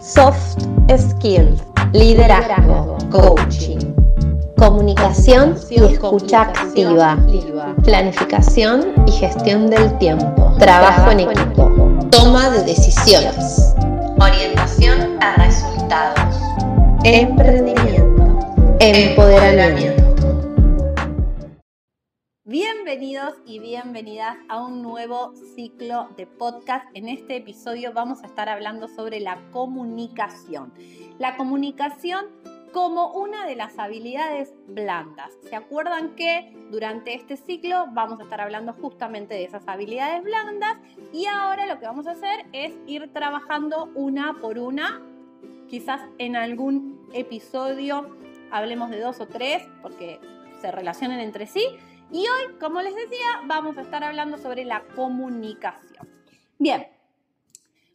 soft skills, liderazgo, coaching, comunicación y escucha activa, planificación y gestión del tiempo, trabajo en equipo, toma de decisiones, orientación a resultados, emprendimiento, empoderamiento. Bienvenidos y bienvenidas a un nuevo ciclo de podcast. En este episodio vamos a estar hablando sobre la comunicación. La comunicación como una de las habilidades blandas. ¿Se acuerdan que durante este ciclo vamos a estar hablando justamente de esas habilidades blandas? Y ahora lo que vamos a hacer es ir trabajando una por una. Quizás en algún episodio hablemos de dos o tres porque se relacionan entre sí y hoy, como les decía, vamos a estar hablando sobre la comunicación. Bien,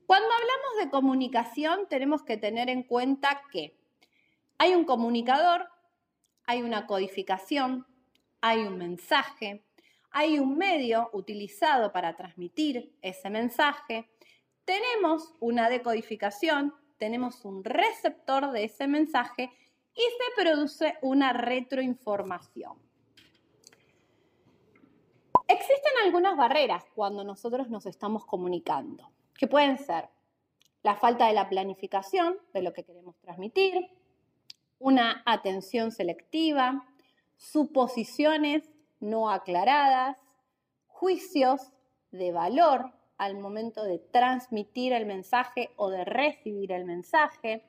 cuando hablamos de comunicación tenemos que tener en cuenta que hay un comunicador, hay una codificación, hay un mensaje, hay un medio utilizado para transmitir ese mensaje, tenemos una decodificación, tenemos un receptor de ese mensaje y se produce una retroinformación. Existen algunas barreras cuando nosotros nos estamos comunicando, que pueden ser la falta de la planificación de lo que queremos transmitir, una atención selectiva, suposiciones no aclaradas, juicios de valor al momento de transmitir el mensaje o de recibir el mensaje,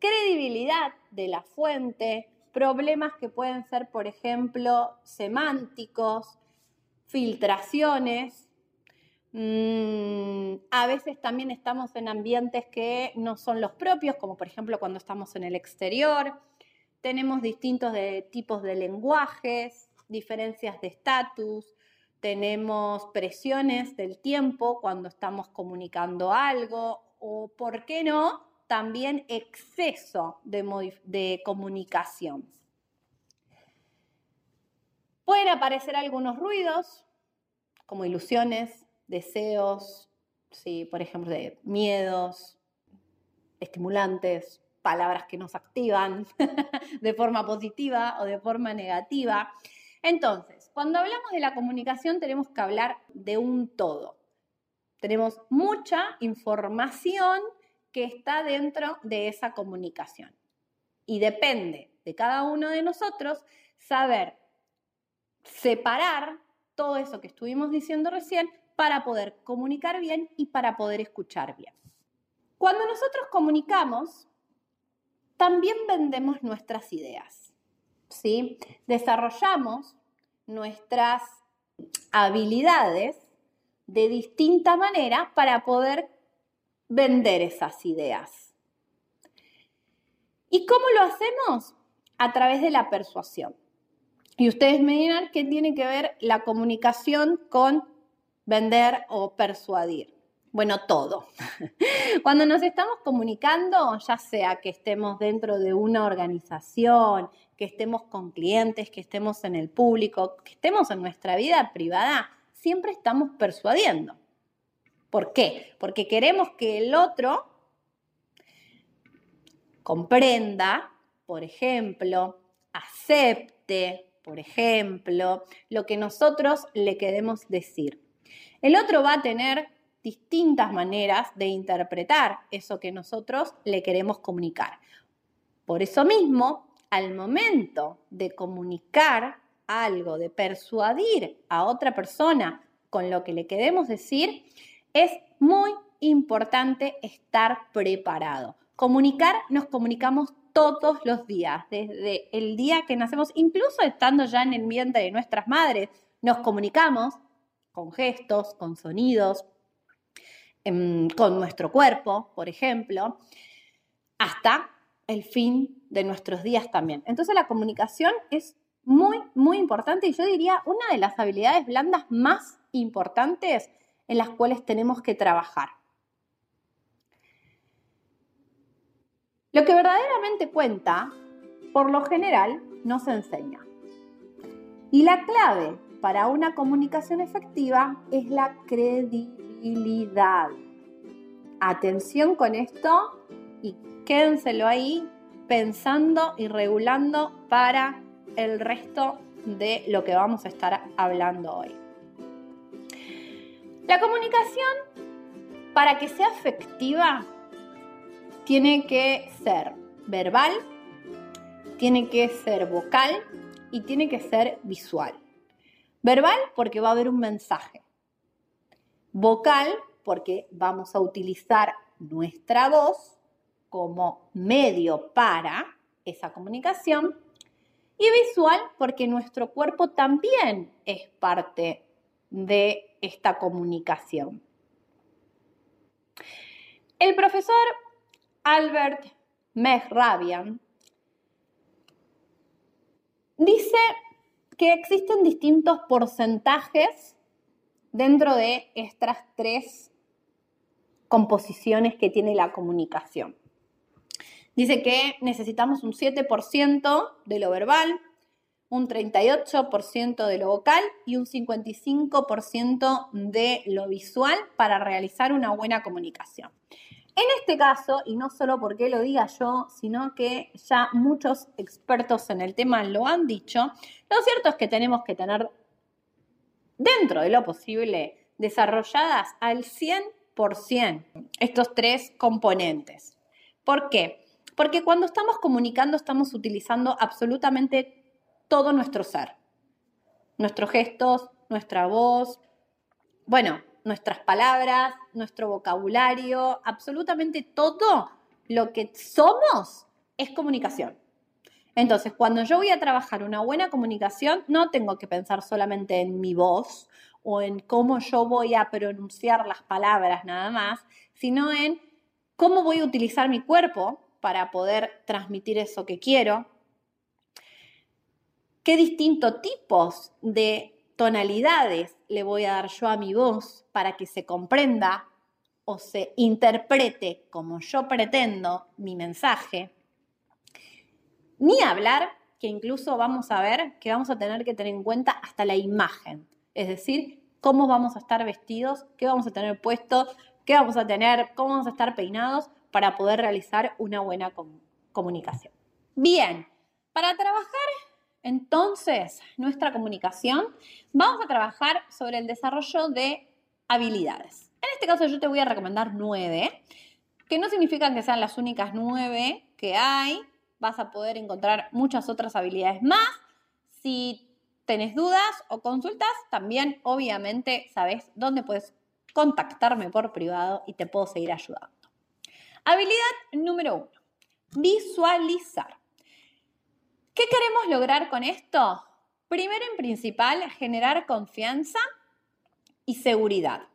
credibilidad de la fuente, problemas que pueden ser, por ejemplo, semánticos, filtraciones. Mm, a veces también estamos en ambientes que no son los propios, como por ejemplo cuando estamos en el exterior. Tenemos distintos tipos de lenguajes, diferencias de estatus, tenemos presiones del tiempo cuando estamos comunicando algo o, ¿por qué no?, también exceso de, de comunicación. Aparecer algunos ruidos, como ilusiones, deseos, ¿sí? por ejemplo, de miedos, estimulantes, palabras que nos activan de forma positiva o de forma negativa. Entonces, cuando hablamos de la comunicación tenemos que hablar de un todo. Tenemos mucha información que está dentro de esa comunicación. Y depende de cada uno de nosotros saber separar todo eso que estuvimos diciendo recién para poder comunicar bien y para poder escuchar bien. Cuando nosotros comunicamos, también vendemos nuestras ideas, ¿sí? Desarrollamos nuestras habilidades de distinta manera para poder vender esas ideas. ¿Y cómo lo hacemos? A través de la persuasión. Y ustedes me dirán qué tiene que ver la comunicación con vender o persuadir. Bueno, todo. Cuando nos estamos comunicando, ya sea que estemos dentro de una organización, que estemos con clientes, que estemos en el público, que estemos en nuestra vida privada, siempre estamos persuadiendo. ¿Por qué? Porque queremos que el otro comprenda, por ejemplo, acepte, por ejemplo, lo que nosotros le queremos decir. El otro va a tener distintas maneras de interpretar eso que nosotros le queremos comunicar. Por eso mismo, al momento de comunicar algo, de persuadir a otra persona con lo que le queremos decir, es muy importante estar preparado. Comunicar, nos comunicamos todos los días, desde el día que nacemos, incluso estando ya en el vientre de nuestras madres, nos comunicamos con gestos, con sonidos, em, con nuestro cuerpo, por ejemplo, hasta el fin de nuestros días también. Entonces la comunicación es muy, muy importante y yo diría una de las habilidades blandas más importantes en las cuales tenemos que trabajar. Lo que verdaderamente cuenta, por lo general, no se enseña. Y la clave para una comunicación efectiva es la credibilidad. Atención con esto y quédenselo ahí pensando y regulando para el resto de lo que vamos a estar hablando hoy. La comunicación, para que sea efectiva, tiene que ser verbal, tiene que ser vocal y tiene que ser visual. Verbal porque va a haber un mensaje. Vocal porque vamos a utilizar nuestra voz como medio para esa comunicación. Y visual porque nuestro cuerpo también es parte de esta comunicación. El profesor Albert Mehrabian dice que existen distintos porcentajes dentro de estas tres composiciones que tiene la comunicación. Dice que necesitamos un 7% de lo verbal, un 38% de lo vocal y un 55% de lo visual para realizar una buena comunicación. En este caso, y no solo porque lo diga yo, sino que ya muchos expertos en el tema lo han dicho, lo cierto es que tenemos que tener dentro de lo posible desarrolladas al 100% estos tres componentes. ¿Por qué? Porque cuando estamos comunicando estamos utilizando absolutamente todo nuestro ser. Nuestros gestos, nuestra voz, bueno, nuestras palabras, nuestro vocabulario, absolutamente todo lo que somos es comunicación. Entonces, cuando yo voy a trabajar una buena comunicación, no tengo que pensar solamente en mi voz o en cómo yo voy a pronunciar las palabras nada más, sino en cómo voy a utilizar mi cuerpo para poder transmitir eso que quiero, qué distintos tipos de tonalidades le voy a dar yo a mi voz para que se comprenda o se interprete como yo pretendo mi mensaje. Ni hablar, que incluso vamos a ver que vamos a tener que tener en cuenta hasta la imagen, es decir, cómo vamos a estar vestidos, qué vamos a tener puesto, qué vamos a tener, cómo vamos a estar peinados para poder realizar una buena comunicación. Bien, para trabajar entonces, nuestra comunicación, vamos a trabajar sobre el desarrollo de habilidades. En este caso yo te voy a recomendar nueve, que no significan que sean las únicas nueve que hay. Vas a poder encontrar muchas otras habilidades más. Si tenés dudas o consultas, también obviamente sabes dónde puedes contactarme por privado y te puedo seguir ayudando. Habilidad número uno, visualizar. ¿Qué queremos lograr con esto? Primero en principal, generar confianza y seguridad.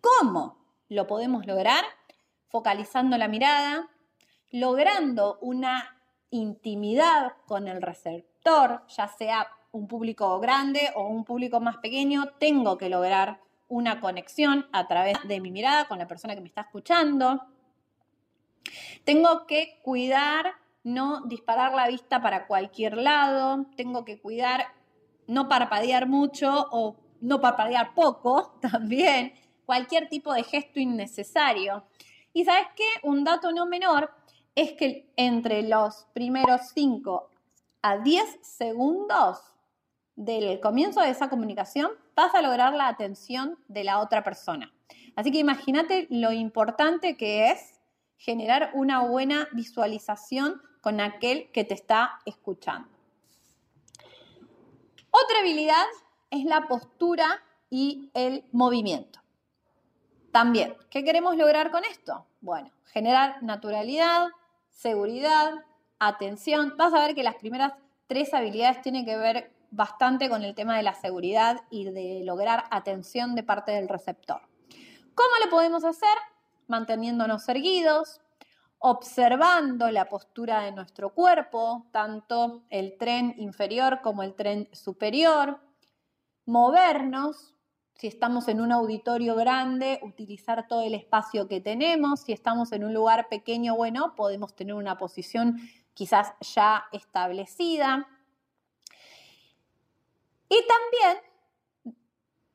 ¿Cómo lo podemos lograr? Focalizando la mirada, logrando una intimidad con el receptor, ya sea un público grande o un público más pequeño, tengo que lograr una conexión a través de mi mirada con la persona que me está escuchando. Tengo que cuidar no disparar la vista para cualquier lado, tengo que cuidar no parpadear mucho o no parpadear poco también, cualquier tipo de gesto innecesario. Y sabes qué, un dato no menor es que entre los primeros 5 a 10 segundos del comienzo de esa comunicación vas a lograr la atención de la otra persona. Así que imagínate lo importante que es generar una buena visualización con aquel que te está escuchando. Otra habilidad es la postura y el movimiento. También, ¿qué queremos lograr con esto? Bueno, generar naturalidad, seguridad, atención. Vas a ver que las primeras tres habilidades tienen que ver bastante con el tema de la seguridad y de lograr atención de parte del receptor. ¿Cómo lo podemos hacer? Manteniéndonos erguidos, observando la postura de nuestro cuerpo, tanto el tren inferior como el tren superior, movernos, si estamos en un auditorio grande, utilizar todo el espacio que tenemos, si estamos en un lugar pequeño, bueno, podemos tener una posición quizás ya establecida. Y también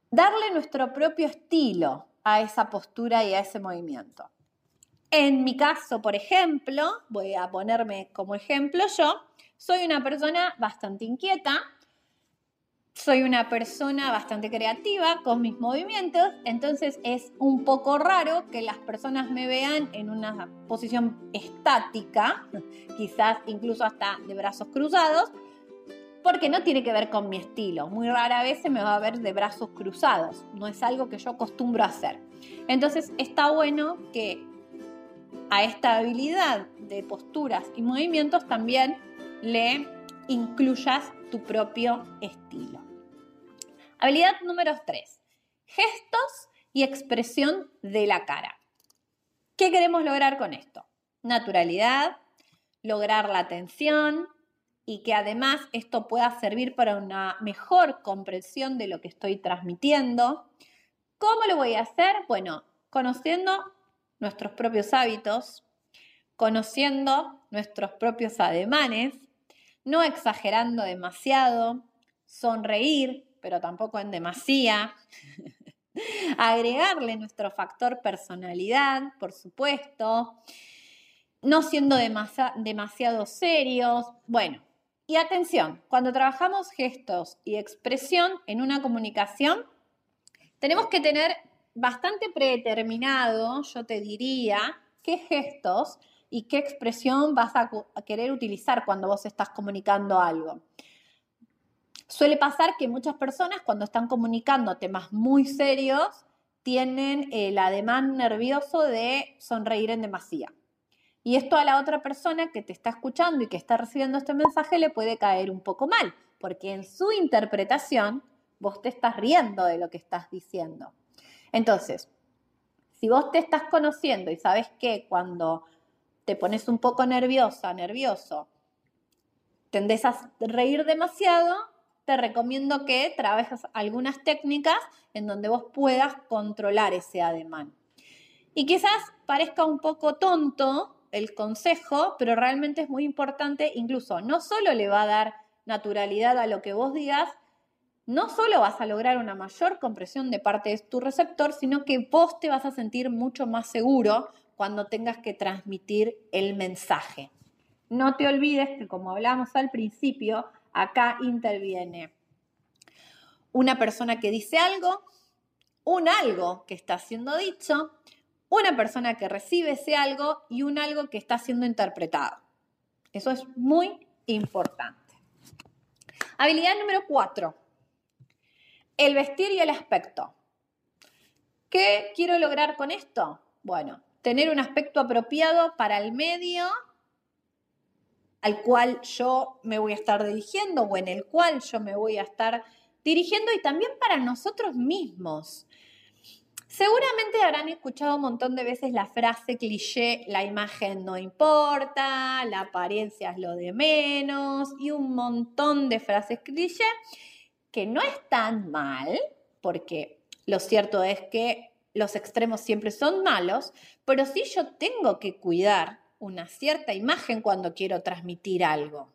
darle nuestro propio estilo a esa postura y a ese movimiento. En mi caso, por ejemplo, voy a ponerme como ejemplo yo, soy una persona bastante inquieta, soy una persona bastante creativa con mis movimientos, entonces es un poco raro que las personas me vean en una posición estática, quizás incluso hasta de brazos cruzados, porque no tiene que ver con mi estilo. Muy rara vez se me va a ver de brazos cruzados, no es algo que yo acostumbro a hacer. Entonces está bueno que a esta habilidad de posturas y movimientos también le incluyas tu propio estilo. Habilidad número 3. Gestos y expresión de la cara. ¿Qué queremos lograr con esto? Naturalidad, lograr la atención y que además esto pueda servir para una mejor comprensión de lo que estoy transmitiendo. ¿Cómo lo voy a hacer? Bueno, conociendo nuestros propios hábitos, conociendo nuestros propios ademanes, no exagerando demasiado, sonreír, pero tampoco en demasía, agregarle nuestro factor personalidad, por supuesto, no siendo demasiado serios, bueno. Y atención, cuando trabajamos gestos y expresión en una comunicación, tenemos que tener bastante predeterminado, yo te diría, qué gestos y qué expresión vas a, querer utilizar cuando vos estás comunicando algo. Suele pasar que muchas personas cuando están comunicando temas muy serios tienen el ademán nervioso de sonreír en demasía. Y esto a la otra persona que te está escuchando y que está recibiendo este mensaje le puede caer un poco mal, porque en su interpretación vos te estás riendo de lo que estás diciendo. Entonces, si vos te estás conociendo y sabes que cuando te pones un poco nerviosa, nervioso, tendés a reír demasiado, te recomiendo que trabajes algunas técnicas en donde vos puedas controlar ese ademán. Y quizás parezca un poco tonto el consejo, pero realmente es muy importante, incluso no solo le va a dar naturalidad a lo que vos digas, no solo vas a lograr una mayor compresión de parte de tu receptor, sino que vos te vas a sentir mucho más seguro cuando tengas que transmitir el mensaje. No te olvides que como hablamos al principio, acá interviene una persona que dice algo, un algo que está siendo dicho, una persona que recibe ese algo y un algo que está siendo interpretado. Eso es muy importante. Habilidad número cuatro el vestir y el aspecto. ¿Qué quiero lograr con esto? Bueno, tener un aspecto apropiado para el medio al cual yo me voy a estar dirigiendo o en el cual yo me voy a estar dirigiendo y también para nosotros mismos. Seguramente habrán escuchado un montón de veces la frase cliché, la imagen no importa, la apariencia es lo de menos y un montón de frases cliché que no es tan mal, porque lo cierto es que los extremos siempre son malos, pero sí yo tengo que cuidar una cierta imagen cuando quiero transmitir algo.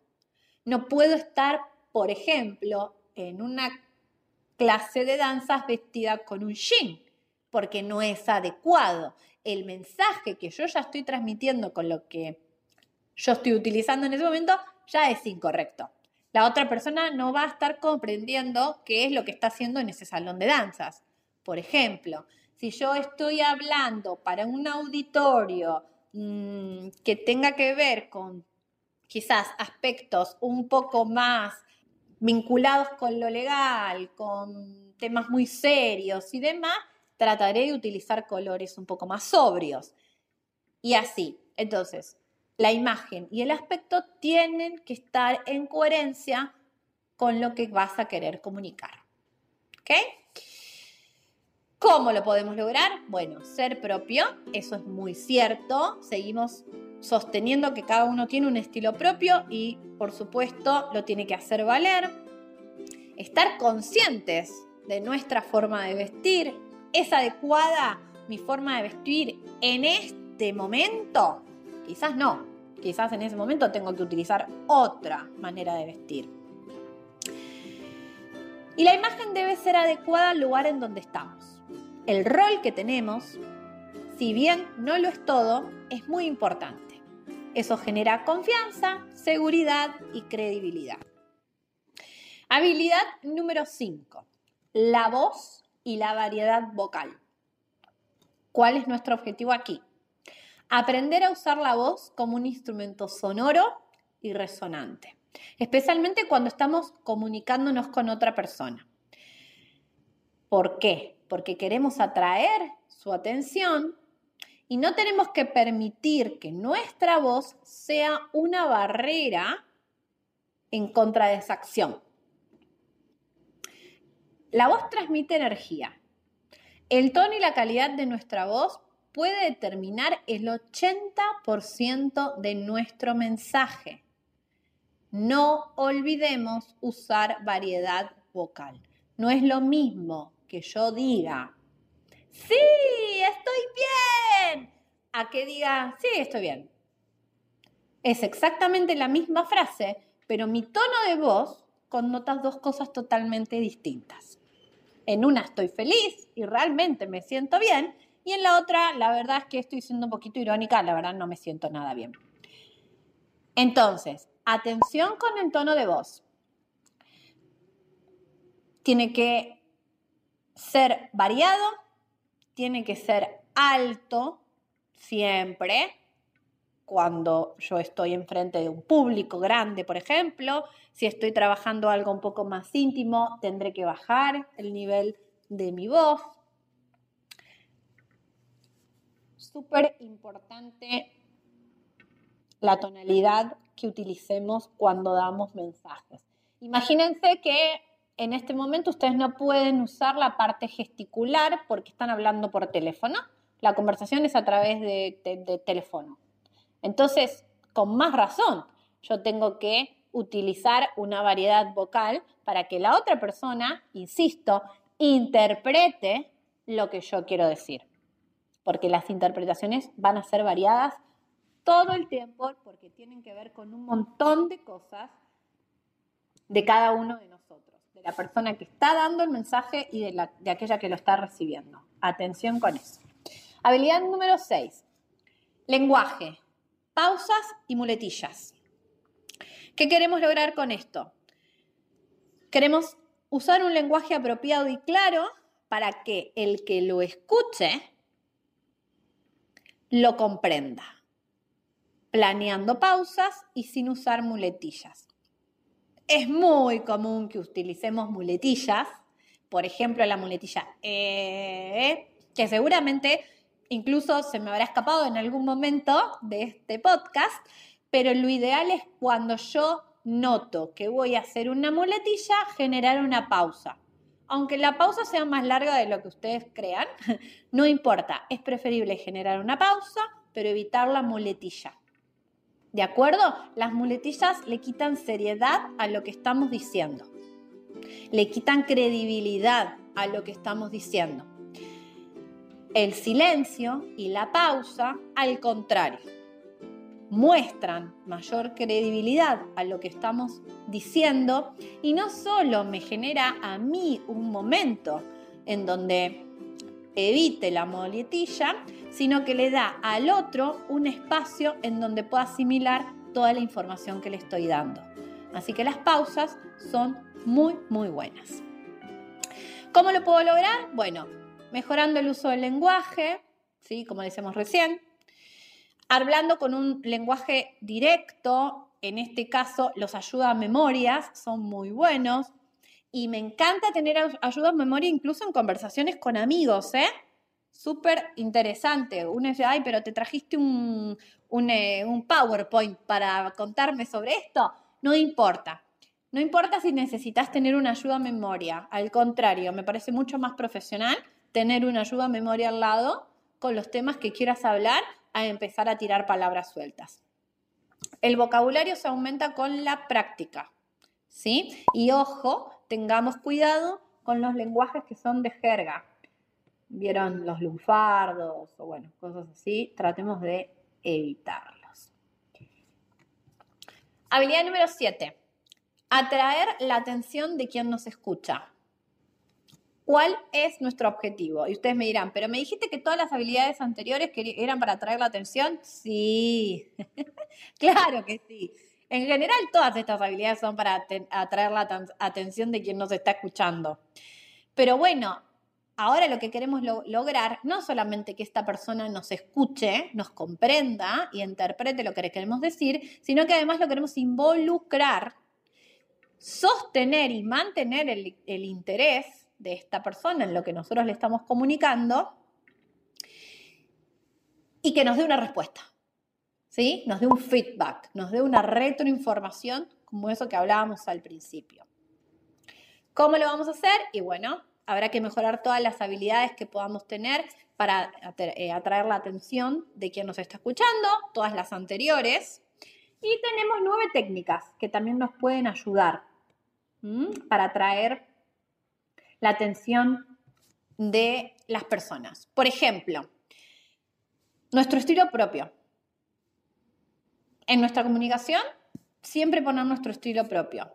No puedo estar, por ejemplo, en una clase de danzas vestida con un jean, porque no es adecuado. El mensaje que yo ya estoy transmitiendo con lo que yo estoy utilizando en ese momento ya es incorrecto la otra persona no va a estar comprendiendo qué es lo que está haciendo en ese salón de danzas. Por ejemplo, si yo estoy hablando para un auditorio mm, que tenga que ver con quizás aspectos un poco más vinculados con lo legal, con temas muy serios y demás, trataré de utilizar colores un poco más sobrios. Y así. Entonces, la imagen y el aspecto tienen que estar en coherencia con lo que vas a querer comunicar. ¿Ok? ¿Cómo lo podemos lograr? Bueno, ser propio, eso es muy cierto. Seguimos sosteniendo que cada uno tiene un estilo propio y por supuesto lo tiene que hacer valer. Estar conscientes de nuestra forma de vestir. ¿Es adecuada mi forma de vestir en este momento? Quizás no, quizás en ese momento tengo que utilizar otra manera de vestir. Y la imagen debe ser adecuada al lugar en donde estamos. El rol que tenemos, si bien no lo es todo, es muy importante. Eso genera confianza, seguridad y credibilidad. Habilidad número 5. La voz y la variedad vocal. ¿Cuál es nuestro objetivo aquí? Aprender a usar la voz como un instrumento sonoro y resonante, especialmente cuando estamos comunicándonos con otra persona. ¿Por qué? Porque queremos atraer su atención y no tenemos que permitir que nuestra voz sea una barrera en contra de esa acción. La voz transmite energía. El tono y la calidad de nuestra voz puede determinar el 80% de nuestro mensaje. No olvidemos usar variedad vocal. No es lo mismo que yo diga, sí, estoy bien, a que diga, sí, estoy bien. Es exactamente la misma frase, pero mi tono de voz connota dos cosas totalmente distintas. En una estoy feliz y realmente me siento bien, y en la otra, la verdad es que estoy siendo un poquito irónica, la verdad no me siento nada bien. Entonces, atención con el tono de voz. Tiene que ser variado, tiene que ser alto siempre, cuando yo estoy enfrente de un público grande, por ejemplo, si estoy trabajando algo un poco más íntimo, tendré que bajar el nivel de mi voz. Súper importante la tonalidad que utilicemos cuando damos mensajes. Imagínense que en este momento ustedes no pueden usar la parte gesticular porque están hablando por teléfono. La conversación es a través de, teléfono. Entonces, con más razón, yo tengo que utilizar una variedad vocal para que la otra persona, insisto, interprete lo que yo quiero decir. Porque las interpretaciones van a ser variadas todo el tiempo porque tienen que ver con un montón de cosas de cada uno de nosotros, de la persona que está dando el mensaje y de, aquella que lo está recibiendo. Atención con eso. Habilidad número 6. Lenguaje pausas y muletillas. ¿Qué queremos lograr con esto? Queremos usar un lenguaje apropiado y claro para que el que lo escuche lo comprenda, planeando pausas y sin usar muletillas. Es muy común que utilicemos muletillas, por ejemplo la muletilla e, que seguramente incluso se me habrá escapado en algún momento de este podcast, pero lo ideal es cuando yo noto que voy a hacer una muletilla, generar una pausa. Aunque la pausa sea más larga de lo que ustedes crean, no importa, es preferible generar una pausa, pero evitar la muletilla. ¿De acuerdo? Las muletillas le quitan seriedad a lo que estamos diciendo. Le quitan credibilidad a lo que estamos diciendo. El silencio y la pausa, al contrario, muestran mayor credibilidad a lo que estamos diciendo y no solo me genera a mí un momento en donde evite la moletilla, sino que le da al otro un espacio en donde pueda asimilar toda la información que le estoy dando. Así que las pausas son muy, muy buenas. ¿Cómo lo puedo lograr? Bueno, mejorando el uso del lenguaje, ¿sí? como decíamos recién, hablando con un lenguaje directo, en este caso los ayuda a memorias son muy buenos y me encanta tener ayuda a memoria incluso en conversaciones con amigos, ¿eh? Súper interesante. Uno dice, ay, pero te trajiste un, un, eh, un PowerPoint para contarme sobre esto. No importa. No importa si necesitas tener una ayuda a memoria. Al contrario, me parece mucho más profesional tener una ayuda a memoria al lado con los temas que quieras hablar a empezar a tirar palabras sueltas. El vocabulario se aumenta con la práctica, ¿sí? Y ojo, tengamos cuidado con los lenguajes que son de jerga. ¿Vieron los lunfardos o bueno, cosas así? Tratemos de evitarlos. Habilidad número 7. Atraer la atención de quien nos escucha. ¿Cuál es nuestro objetivo? Y ustedes me dirán, pero me dijiste que todas las habilidades anteriores eran para atraer la atención. Sí, claro que sí. En general, todas estas habilidades son para atraer la atención de quien nos está escuchando. Pero bueno, ahora lo que queremos lograr, no solamente que esta persona nos escuche, nos comprenda y interprete lo que queremos decir, sino que además lo queremos involucrar, sostener y mantener el interés de esta persona en lo que nosotros le estamos comunicando y que nos dé una respuesta, ¿sí? Nos dé un feedback, nos dé una retroinformación como eso que hablábamos al principio. ¿Cómo lo vamos a hacer? Y bueno, habrá que mejorar todas las habilidades que podamos tener para eh, atraer la atención de quien nos está escuchando, todas las anteriores. Y tenemos nueve técnicas que también nos pueden ayudar para atraer la atención de las personas. Por ejemplo, nuestro estilo propio. En nuestra comunicación, siempre poner nuestro estilo propio.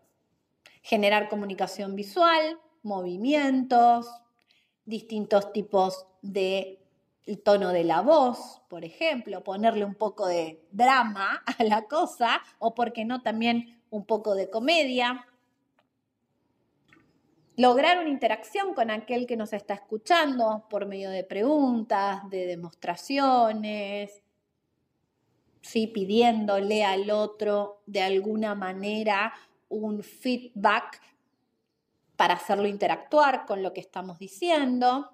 Generar comunicación visual, movimientos, distintos tipos de tono de la voz, por ejemplo, ponerle un poco de drama a la cosa o, por qué no, también un poco de comedia lograr una interacción con aquel que nos está escuchando por medio de preguntas, de demostraciones, ¿sí? pidiéndole al otro de alguna manera un feedback para hacerlo interactuar con lo que estamos diciendo.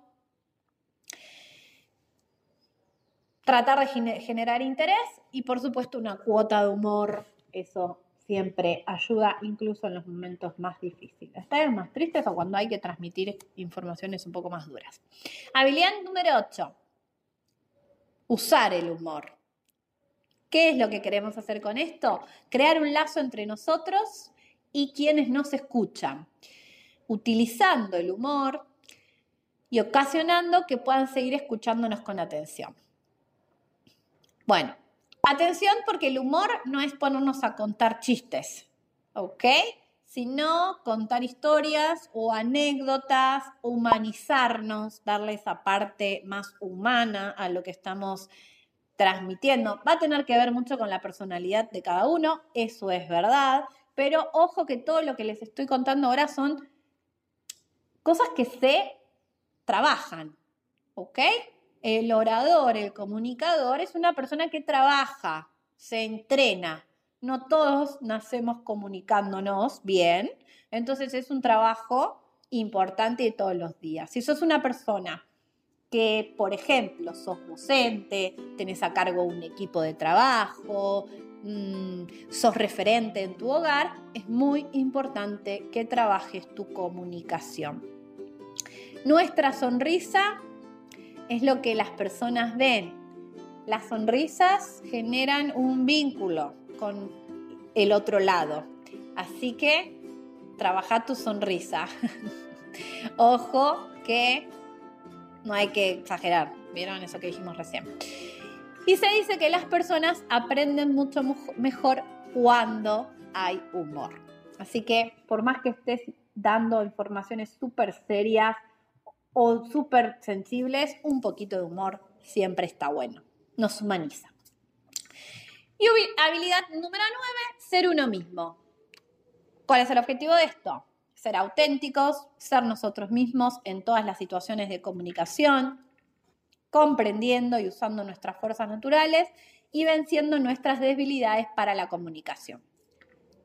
Tratar de generar interés y por supuesto una cuota de humor, eso siempre ayuda incluso en los momentos más difíciles. Estar más tristes o cuando hay que transmitir informaciones un poco más duras. Habilidad número 8. Usar el humor. ¿Qué es lo que queremos hacer con esto? Crear un lazo entre nosotros y quienes nos escuchan, utilizando el humor y ocasionando que puedan seguir escuchándonos con atención. Bueno, Atención porque el humor no es ponernos a contar chistes, ¿ok? Sino contar historias o anécdotas, humanizarnos, darle esa parte más humana a lo que estamos transmitiendo. Va a tener que ver mucho con la personalidad de cada uno, eso es verdad, pero ojo que todo lo que les estoy contando ahora son cosas que se trabajan, ¿ok? El orador, el comunicador, es una persona que trabaja, se entrena. No todos nacemos comunicándonos bien, entonces es un trabajo importante de todos los días. Si sos una persona que, por ejemplo, sos docente, tenés a cargo un equipo de trabajo, mm, sos referente en tu hogar, es muy importante que trabajes tu comunicación. Nuestra sonrisa es lo que las personas ven. Las sonrisas generan un vínculo con el otro lado. Así que trabaja tu sonrisa. Ojo que no hay que exagerar. ¿Vieron eso que dijimos recién? Y se dice que las personas aprenden mucho mejor cuando hay humor. Así que por más que estés dando informaciones súper serias, o súper sensibles, un poquito de humor siempre está bueno. Nos humaniza. Y habilidad número 9, ser uno mismo. ¿Cuál es el objetivo de esto? Ser auténticos, ser nosotros mismos en todas las situaciones de comunicación, comprendiendo y usando nuestras fuerzas naturales y venciendo nuestras debilidades para la comunicación.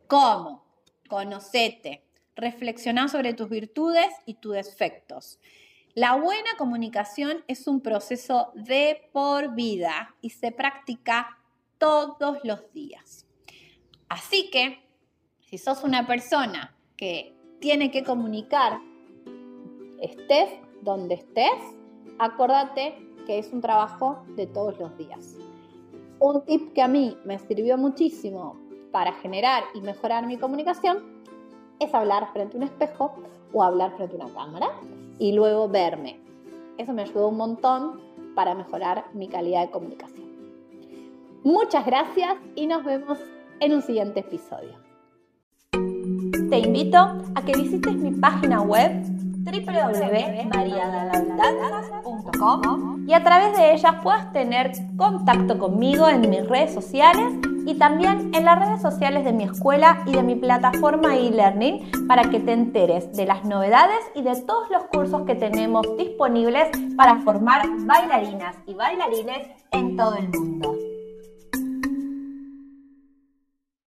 ¿Cómo? Conocete, reflexiona sobre tus virtudes y tus defectos. La buena comunicación es un proceso de por vida y se practica todos los días. Así que, si sos una persona que tiene que comunicar, estés donde estés, acordate que es un trabajo de todos los días. Un tip que a mí me sirvió muchísimo para generar y mejorar mi comunicación es hablar frente a un espejo o hablar frente a una cámara y luego verme. Eso me ayudó un montón para mejorar mi calidad de comunicación. Muchas gracias y nos vemos en un siguiente episodio. Te invito a que visites mi página web www.mariadalandanzas.com y a través de ellas puedas tener contacto conmigo en mis redes sociales y también en las redes sociales de mi escuela y de mi plataforma e-learning para que te enteres de las novedades y de todos los cursos que tenemos disponibles para formar bailarinas y bailarines en todo el mundo.